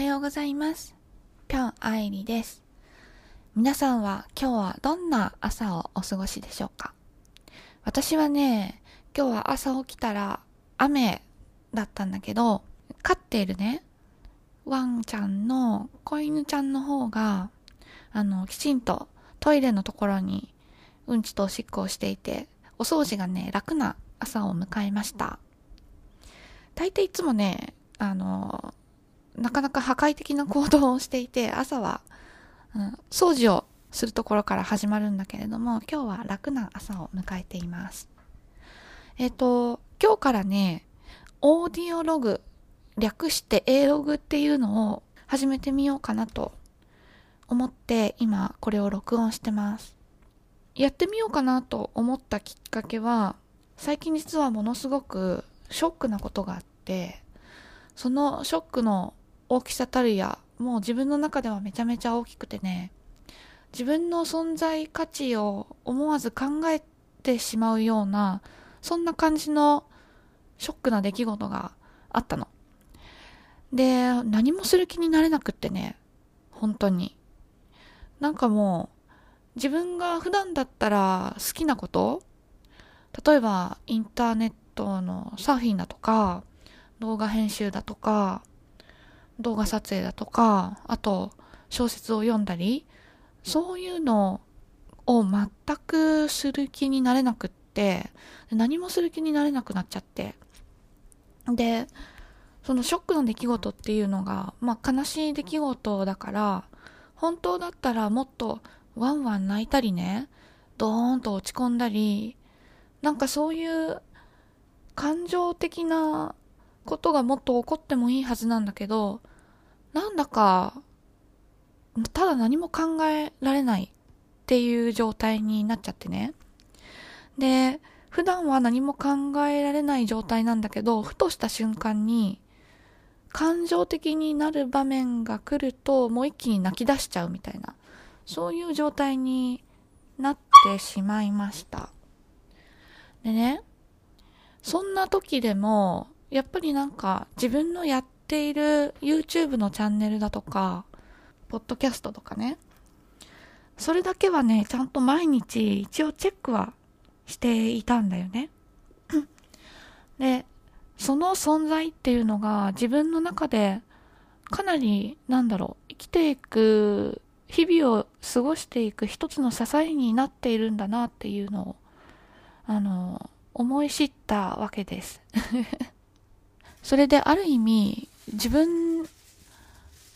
はようございます。ぴょんあいりです。皆さんは今日はどんな朝をお過ごしでしょうか？私はね、今日は朝起きたら雨だったんだけど、飼っているね、ワンちゃんの子犬ちゃんの方が、あの、きちんとトイレのところにうんちとおしっこをしていて、お掃除がね、楽な朝を迎えました。大抵いつもね、あの、なかなか破壊的な行動をしていて、朝は、うん、掃除をするところから始まるんだけれども、今日は楽な朝を迎えています。えっ、と、今日からね、オーディオログ、略して A ログっていうのを始めてみようかなと思って今これを録音してます。やってみようかなと思ったきっかけは、最近実はものすごくショックなことがあって、そのショックの大きさたるや、もう自分の中ではめちゃめちゃ大きくてね、自分の存在価値を思わず考えてしまうような、そんな感じのショックな出来事があったの。で、何もする気になれなくってね、本当に。なんかもう、自分が普段だったら好きなこと例えばインターネットのサーフィンだとか、動画編集だとか、動画撮影だとか、あと小説を読んだり、そういうのを全くする気になれなくって、何もする気になれなくなっちゃって。で、そのショックの出来事っていうのが、まあ悲しい出来事だから、本当だったらもっとワンワン泣いたりね、ドーンと落ち込んだり、なんかそういう感情的なことがもっと起こってもいいはずなんだけど、なんだか、ただ何も考えられないっていう状態になっちゃってね。で、普段は何も考えられない状態なんだけど、ふとした瞬間に、感情的になる場面が来ると、もう一気に泣き出しちゃうみたいな、そういう状態になってしまいました。でね、そんな時でも、やっぱりなんか自分のやっている YouTube のチャンネルだとか、ポッドキャストとかね、それだけはね、ちゃんと毎日一応チェックはしていたんだよね。で、その存在っていうのが自分の中でかなり、なんだろう、生きていく、日々を過ごしていく一つの支えになっているんだなっていうのを、あの、思い知ったわけです。それである意味、自分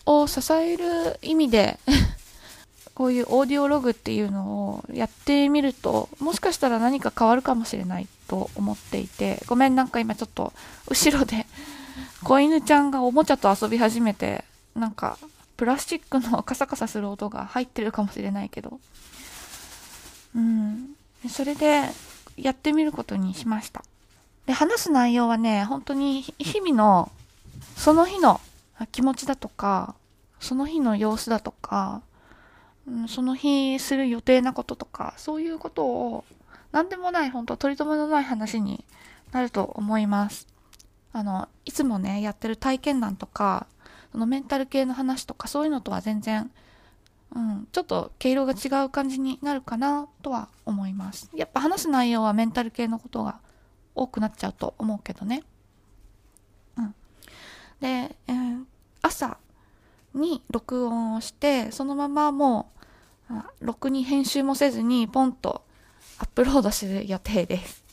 を支える意味で、こういうオーディオログっていうのをやってみると、もしかしたら何か変わるかもしれないと思っていて、ごめんなんか今ちょっと後ろで子犬ちゃんがおもちゃと遊び始めて、なんかプラスチックのカサカサする音が入ってるかもしれないけど、うん。それでやってみることにしました。で、話す内容はね、本当に日々のその日の気持ちだとか、その日の様子だとか、その日する予定なこととか、そういうことを、なんでもない、本当取り留めのない話になると思います。あの、いつもね、やってる体験談とか、そのメンタル系の話とか、そういうのとは全然、うん、ちょっと毛色が違う感じになるかなとは思います。やっぱ話す内容はメンタル系のことが多くなっちゃうと思うけどね。で、えー朝に録音をして、そのままもう、あろくに編集もせずにポンとアップロードする予定です。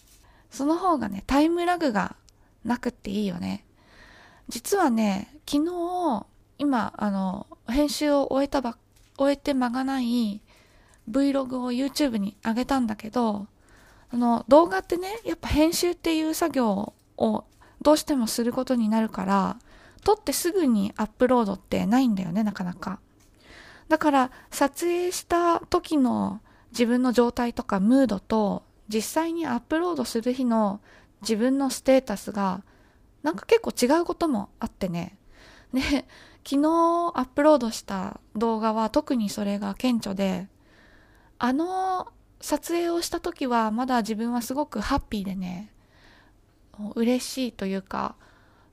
その方がね、タイムラグがなくっていいよね。実はね、昨日、今、あの、編集を終えたば、終えて間がない Vlog を YouTube に上げたんだけど、あの、動画ってね、やっぱ編集っていう作業をどうしてもすることになるから、撮ってすぐにアップロードってないんだよね、なかなか。だから、撮影した時の自分の状態とかムードと、実際にアップロードする日の自分のステータスが、なんか結構違うこともあってね。で、昨日アップロードした動画は特にそれが顕著で、あの撮影をした時はまだ自分はすごくハッピーでね、嬉しいというか、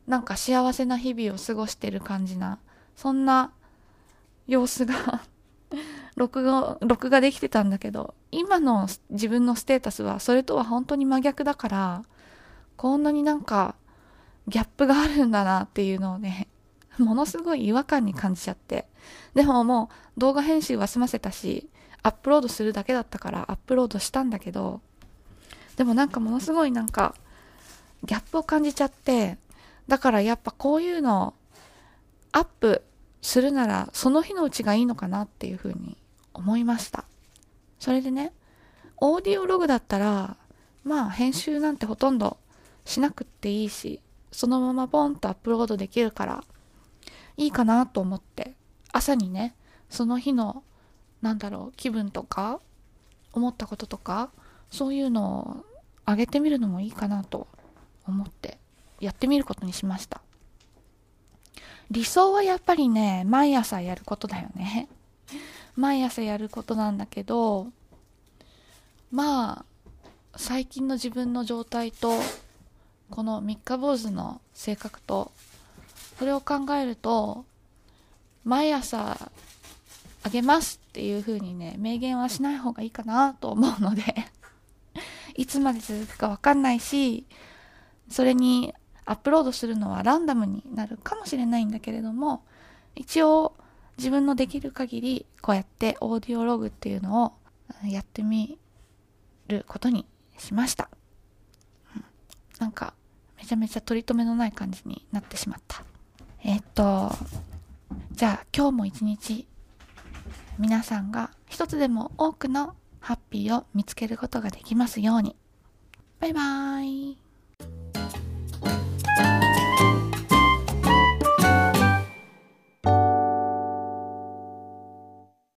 なんか幸せな日々を過ごしてる感じな、そんな様子が 録画、録画できてたんだけど、今の自分のステータスはそれとは本当に真逆だから、こんなになんかギャップがあるんだなっていうのをね、ものすごい違和感に感じちゃって。でももう動画編集は済ませたし、アップロードするだけだったからアップロードしたんだけど、でもなんかものすごいなんか、ギャップを感じちゃって、だからやっぱこういうの、アップするならその日のうちがいいのかなっていうふうに思いました。それでね、オーディオログだったら、まあ編集なんてほとんどしなくっていいし、そのままポンとアップロードできるから、いいかなと思って、朝にね、その日の、なんだろう、気分とか、思ったこととか、そういうのを上げてみるのもいいかなと思って、やってみることにしました。理想はやっぱりね、毎朝やることだよね。毎朝やることなんだけど、まあ、最近の自分の状態と、この三日坊主の性格と、それを考えると、毎朝あげますっていう風にね、明言はしない方がいいかなと思うので いつまで続くかわかんないし、それにアップロードするのはランダムになるかもしれないんだけれども、一応自分のできる限りこうやってオーディオログっていうのをやってみることにしました。うんなんかめちゃめちゃ取り留めのない感じになってしまった。えー、っと、じゃあ今日も一日皆さんが一つでも多くのハッピーを見つけることができますように。バイバーイ。